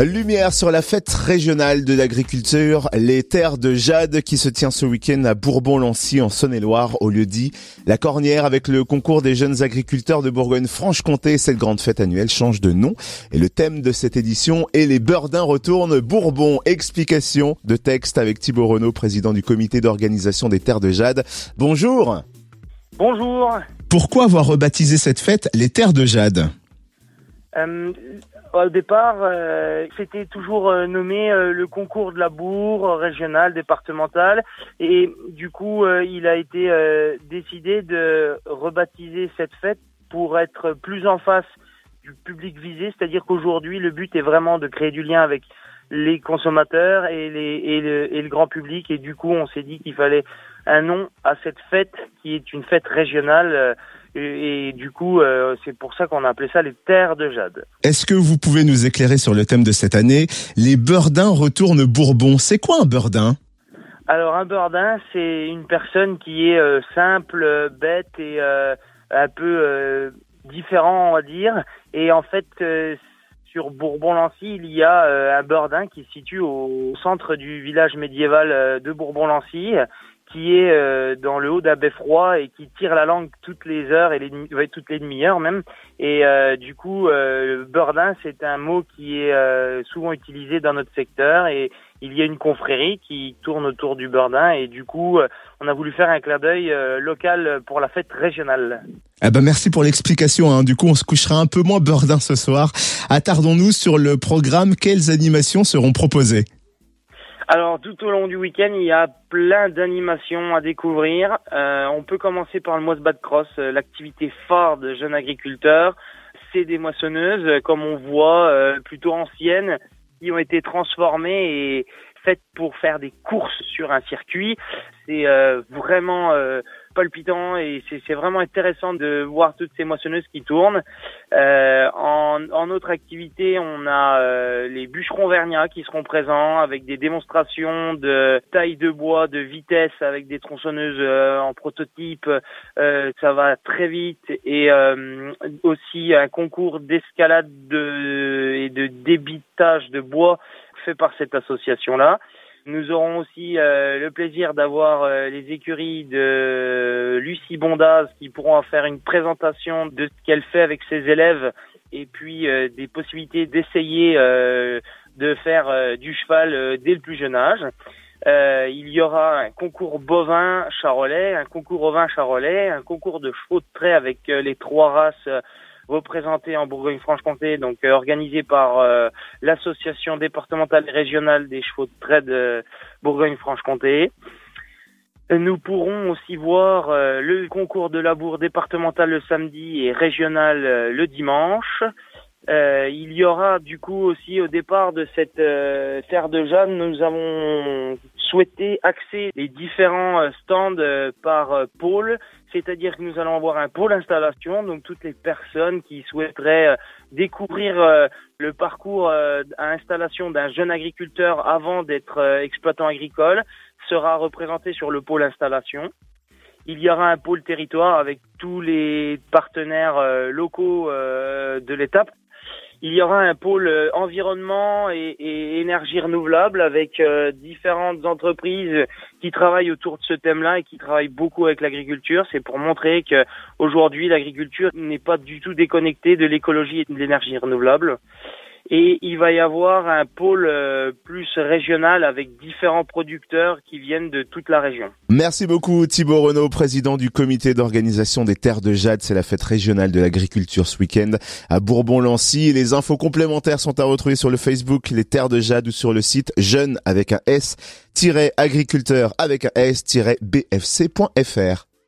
Lumière sur la fête régionale de l'agriculture, les terres de Jade qui se tient ce week-end à Bourbon-Lancy en Saône-et-Loire au lieu dit La Cornière avec le concours des jeunes agriculteurs de Bourgogne-Franche-Comté. Cette grande fête annuelle change de nom et le thème de cette édition est les Beurdins retournent Bourbon. Explication de texte avec Thibaut Renaud, président du comité d'organisation des terres de Jade. Bonjour. Bonjour. Pourquoi avoir rebaptisé cette fête les terres de Jade? Euh, au départ, euh, c'était toujours euh, nommé euh, le concours de la bourre régional, départemental, et du coup, il a été décidé de rebaptiser cette fête pour être plus en face du public visé, c'est-à-dire qu'aujourd'hui, le but est vraiment de créer du lien avec les consommateurs et, les, et, le, et le grand public, et du coup, on s'est dit qu'il fallait un nom à cette fête qui est une fête régionale et, du coup, euh, c'est pour ça qu'on a appelé ça les terres de jade. Est-ce que vous pouvez nous éclairer sur le thème de cette année? Les Beurdins retournent Bourbon. C'est quoi un Beurdin Alors un Beurdin, c'est une personne qui est euh, simple, bête et euh, un peu différent, on va dire. Et en fait, sur Bourbon-Lancy, il y a un Beurdin qui se situe au centre du village médiéval de Bourbon-Lancy qui est euh, dans le haut d'un beffroi et qui tire la langue toutes les heures et toutes les demi-heures même. Et euh, du coup, euh, Burdin, c'est un mot qui est euh, souvent utilisé dans notre secteur et il y a une confrérie qui tourne autour du Burdin et du coup, on a voulu faire un clin d'œil local pour la fête régionale. Eh ben merci pour l'explication. Hein. Du coup, on se couchera un peu moins Burdin ce soir. Attardons-nous sur le programme. Quelles animations seront proposées? Alors tout au long du week-end, il y a plein d'animations à découvrir. Euh, on peut commencer par le Moissbat Cross, euh, l'activité phare de jeunes agriculteurs. C'est des moissonneuses, euh, comme on voit, plutôt anciennes, qui ont été transformées et faites pour faire des courses sur un circuit. C'est vraiment palpitant et c'est vraiment intéressant de voir toutes ces moissonneuses qui tournent. Euh, en, en, autre activité, on a euh, les bûcherons vergnats qui seront présents avec des démonstrations de taille de bois, de vitesse avec des tronçonneuses euh, en prototype. Euh, ça va très vite et aussi un concours d'escalade de, et de débitage de bois fait par cette association-là. Nous aurons aussi euh, le plaisir d'avoir euh, les écuries de Lucie Bondaz qui pourront faire une présentation de ce qu'elle fait avec ses élèves et puis euh, des possibilités d'essayer de faire du cheval dès le plus jeune âge. il y aura un concours bovin charolais, un concours ovin charolais, un concours de chevaux de trait avec les trois races représenté en Bourgogne-Franche-Comté, donc euh, organisé par euh, l'association départementale et régionale des chevaux de trait de Bourgogne-Franche-Comté. Nous pourrons aussi voir euh, le concours de labour départemental le samedi et régional le dimanche. Euh, il y aura du coup aussi au départ de cette euh, terre de Jeanne, nous avons souhaité axer les différents euh, stands par pôle, c'est-à-dire que nous allons avoir un pôle installation, donc toutes les personnes qui souhaiteraient découvrir le parcours à installation d'un jeune agriculteur avant d'être exploitant agricole sera représenté sur le pôle installation. Il y aura un pôle territoire avec tous les partenaires locaux de l'étape il y aura un pôle euh, environnement et, énergie renouvelable avec euh, différentes entreprises qui travaillent autour de ce thème-là et qui travaillent beaucoup avec l'agriculture. C'est pour montrer que aujourd'hui l'agriculture n'est pas du tout déconnectée de l'écologie et de l'énergie renouvelable et il va y avoir un pôle euh, plus régional avec différents producteurs qui viennent de toute la région. Merci beaucoup Thibaut Renaud, président du comité d'organisation des terres de Jade. C'est la fête régionale de l'agriculture ce week-end à Bourbon-Lancy. Les infos complémentaires sont à retrouver sur le Facebook Les Terres de Jade ou sur le site jeune avec un S agriculteur avec un S-bfc.fr.